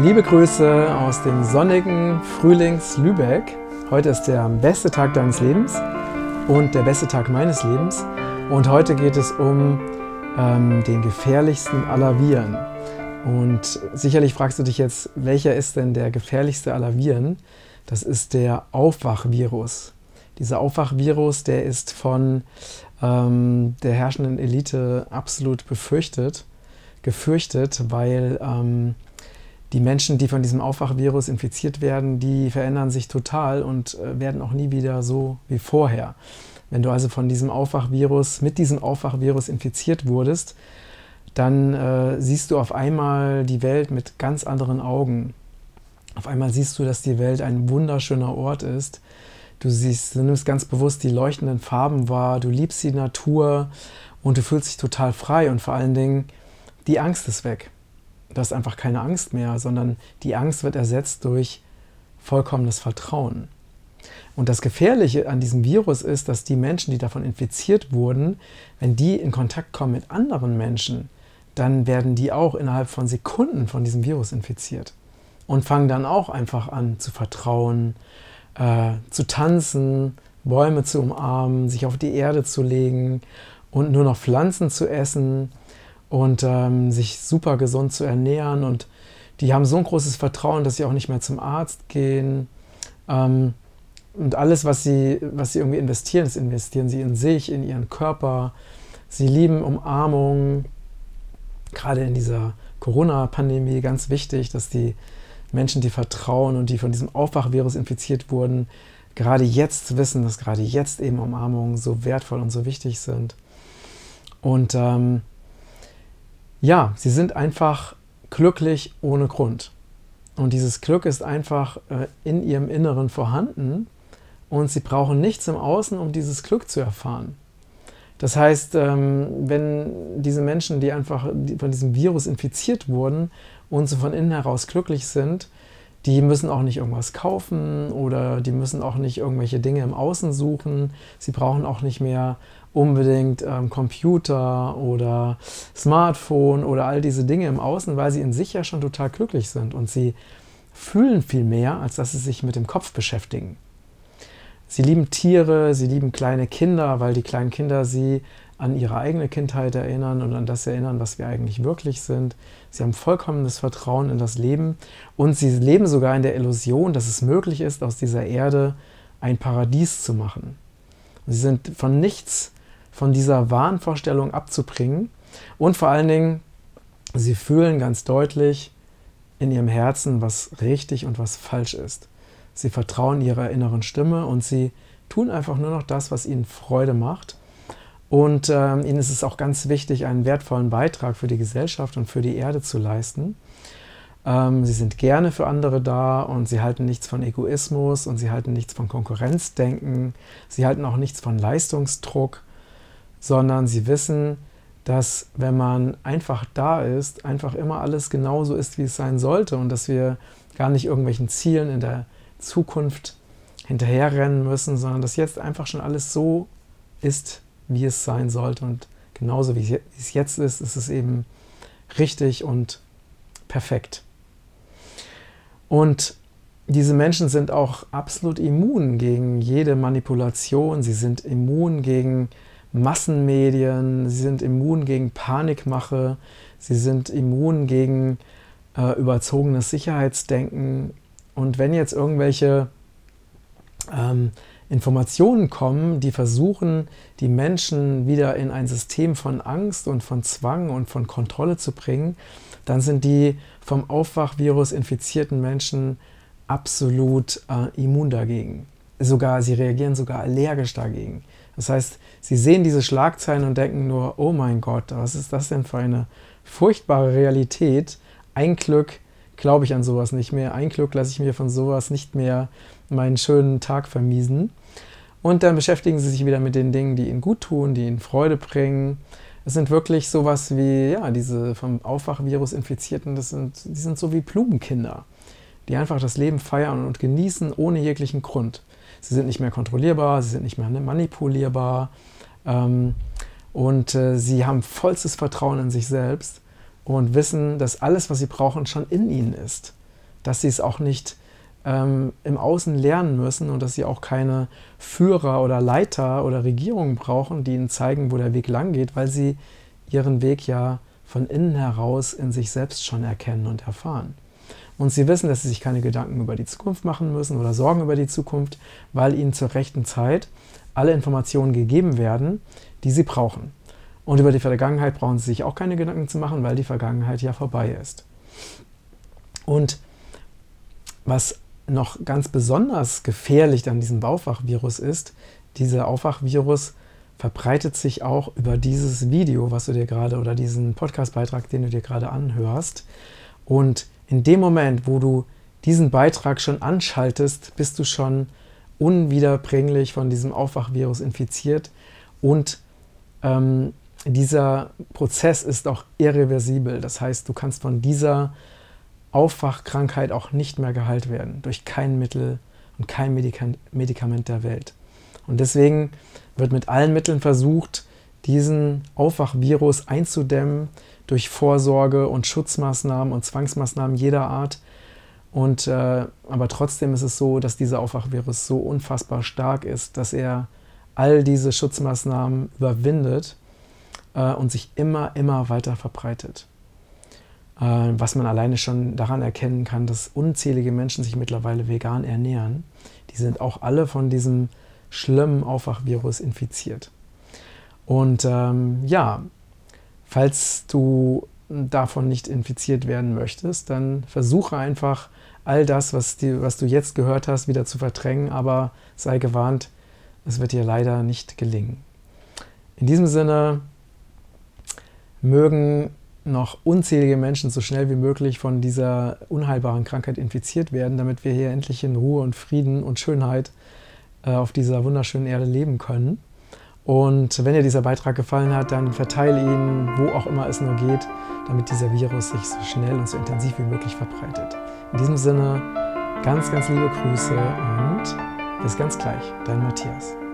Liebe Grüße aus dem sonnigen Frühlings-Lübeck. Heute ist der beste Tag deines Lebens und der beste Tag meines Lebens. Und heute geht es um ähm, den gefährlichsten aller Viren. Und sicherlich fragst du dich jetzt, welcher ist denn der gefährlichste aller Viren? Das ist der Aufwachvirus. Dieser Aufwachvirus, der ist von ähm, der herrschenden Elite absolut befürchtet, gefürchtet, weil ähm, die Menschen, die von diesem Aufwachvirus infiziert werden, die verändern sich total und äh, werden auch nie wieder so wie vorher. Wenn du also von diesem Aufwachvirus, mit diesem Aufwachvirus infiziert wurdest, dann äh, siehst du auf einmal die Welt mit ganz anderen Augen. Auf einmal siehst du, dass die Welt ein wunderschöner Ort ist. Du siehst, du nimmst ganz bewusst die leuchtenden Farben wahr, du liebst die Natur und du fühlst dich total frei und vor allen Dingen die Angst ist weg du hast einfach keine Angst mehr, sondern die Angst wird ersetzt durch vollkommenes Vertrauen. Und das Gefährliche an diesem Virus ist, dass die Menschen, die davon infiziert wurden, wenn die in Kontakt kommen mit anderen Menschen, dann werden die auch innerhalb von Sekunden von diesem Virus infiziert und fangen dann auch einfach an zu vertrauen, äh, zu tanzen, Bäume zu umarmen, sich auf die Erde zu legen und nur noch Pflanzen zu essen und ähm, sich super gesund zu ernähren. Und die haben so ein großes Vertrauen, dass sie auch nicht mehr zum Arzt gehen. Ähm, und alles, was sie, was sie irgendwie investieren, das investieren sie in sich, in ihren Körper. Sie lieben Umarmung. Gerade in dieser Corona-Pandemie ganz wichtig, dass die Menschen, die vertrauen und die von diesem Aufwachvirus infiziert wurden, gerade jetzt wissen, dass gerade jetzt eben Umarmungen so wertvoll und so wichtig sind. Und ähm, ja, sie sind einfach glücklich ohne Grund. Und dieses Glück ist einfach äh, in ihrem Inneren vorhanden und sie brauchen nichts im Außen, um dieses Glück zu erfahren. Das heißt, ähm, wenn diese Menschen, die einfach von diesem Virus infiziert wurden und so von innen heraus glücklich sind, die müssen auch nicht irgendwas kaufen oder die müssen auch nicht irgendwelche Dinge im Außen suchen. Sie brauchen auch nicht mehr unbedingt ähm, Computer oder Smartphone oder all diese Dinge im Außen, weil sie in sich ja schon total glücklich sind und sie fühlen viel mehr, als dass sie sich mit dem Kopf beschäftigen. Sie lieben Tiere, sie lieben kleine Kinder, weil die kleinen Kinder sie an ihre eigene Kindheit erinnern und an das erinnern, was wir eigentlich wirklich sind. Sie haben vollkommenes Vertrauen in das Leben und sie leben sogar in der Illusion, dass es möglich ist, aus dieser Erde ein Paradies zu machen. Sie sind von nichts von dieser Wahnvorstellung abzubringen und vor allen Dingen, sie fühlen ganz deutlich in ihrem Herzen, was richtig und was falsch ist. Sie vertrauen ihrer inneren Stimme und sie tun einfach nur noch das, was ihnen Freude macht. Und ähm, ihnen ist es auch ganz wichtig, einen wertvollen Beitrag für die Gesellschaft und für die Erde zu leisten. Ähm, sie sind gerne für andere da und sie halten nichts von Egoismus und sie halten nichts von Konkurrenzdenken. Sie halten auch nichts von Leistungsdruck sondern sie wissen, dass wenn man einfach da ist, einfach immer alles genauso ist, wie es sein sollte und dass wir gar nicht irgendwelchen Zielen in der Zukunft hinterherrennen müssen, sondern dass jetzt einfach schon alles so ist, wie es sein sollte und genauso wie es jetzt ist, ist es eben richtig und perfekt. Und diese Menschen sind auch absolut immun gegen jede Manipulation, sie sind immun gegen Massenmedien, sie sind immun gegen Panikmache, sie sind immun gegen äh, überzogenes Sicherheitsdenken. Und wenn jetzt irgendwelche ähm, Informationen kommen, die versuchen, die Menschen wieder in ein System von Angst und von Zwang und von Kontrolle zu bringen, dann sind die vom Aufwachvirus infizierten Menschen absolut äh, immun dagegen. Sogar, sie reagieren sogar allergisch dagegen. Das heißt, sie sehen diese Schlagzeilen und denken nur, oh mein Gott, was ist das denn für eine furchtbare Realität? Ein Glück glaube ich an sowas nicht mehr. Ein Glück lasse ich mir von sowas nicht mehr meinen schönen Tag vermiesen. Und dann beschäftigen sie sich wieder mit den Dingen, die ihnen gut tun, die ihnen Freude bringen. Es sind wirklich sowas wie, ja, diese vom Aufwachvirus Infizierten, das sind, die sind so wie Blumenkinder, die einfach das Leben feiern und genießen ohne jeglichen Grund. Sie sind nicht mehr kontrollierbar, sie sind nicht mehr manipulierbar ähm, und äh, sie haben vollstes Vertrauen in sich selbst und wissen, dass alles, was sie brauchen, schon in ihnen ist. dass sie es auch nicht ähm, im Außen lernen müssen und dass sie auch keine Führer oder Leiter oder Regierungen brauchen, die ihnen zeigen, wo der Weg lang geht, weil sie ihren Weg ja von innen heraus in sich selbst schon erkennen und erfahren. Und sie wissen, dass sie sich keine Gedanken über die Zukunft machen müssen oder Sorgen über die Zukunft, weil ihnen zur rechten Zeit alle Informationen gegeben werden, die sie brauchen. Und über die Vergangenheit brauchen sie sich auch keine Gedanken zu machen, weil die Vergangenheit ja vorbei ist. Und was noch ganz besonders gefährlich an diesem Aufwachvirus ist, dieser Aufwachvirus verbreitet sich auch über dieses Video, was du dir gerade oder diesen Podcastbeitrag, den du dir gerade anhörst. Und in dem Moment, wo du diesen Beitrag schon anschaltest, bist du schon unwiederbringlich von diesem Aufwachvirus infiziert und ähm, dieser Prozess ist auch irreversibel. Das heißt, du kannst von dieser Aufwachkrankheit auch nicht mehr geheilt werden durch kein Mittel und kein Medikament der Welt. Und deswegen wird mit allen Mitteln versucht, diesen Aufwachvirus einzudämmen durch Vorsorge und Schutzmaßnahmen und Zwangsmaßnahmen jeder Art. Und, äh, aber trotzdem ist es so, dass dieser Aufwachvirus so unfassbar stark ist, dass er all diese Schutzmaßnahmen überwindet äh, und sich immer, immer weiter verbreitet. Äh, was man alleine schon daran erkennen kann, dass unzählige Menschen sich mittlerweile vegan ernähren. Die sind auch alle von diesem schlimmen Aufwachvirus infiziert. Und ähm, ja, falls du davon nicht infiziert werden möchtest, dann versuche einfach all das, was, die, was du jetzt gehört hast, wieder zu verdrängen, aber sei gewarnt, es wird dir leider nicht gelingen. In diesem Sinne mögen noch unzählige Menschen so schnell wie möglich von dieser unheilbaren Krankheit infiziert werden, damit wir hier endlich in Ruhe und Frieden und Schönheit äh, auf dieser wunderschönen Erde leben können. Und wenn dir dieser Beitrag gefallen hat, dann verteile ihn, wo auch immer es nur geht, damit dieser Virus sich so schnell und so intensiv wie möglich verbreitet. In diesem Sinne, ganz, ganz liebe Grüße und bis ganz gleich, dein Matthias.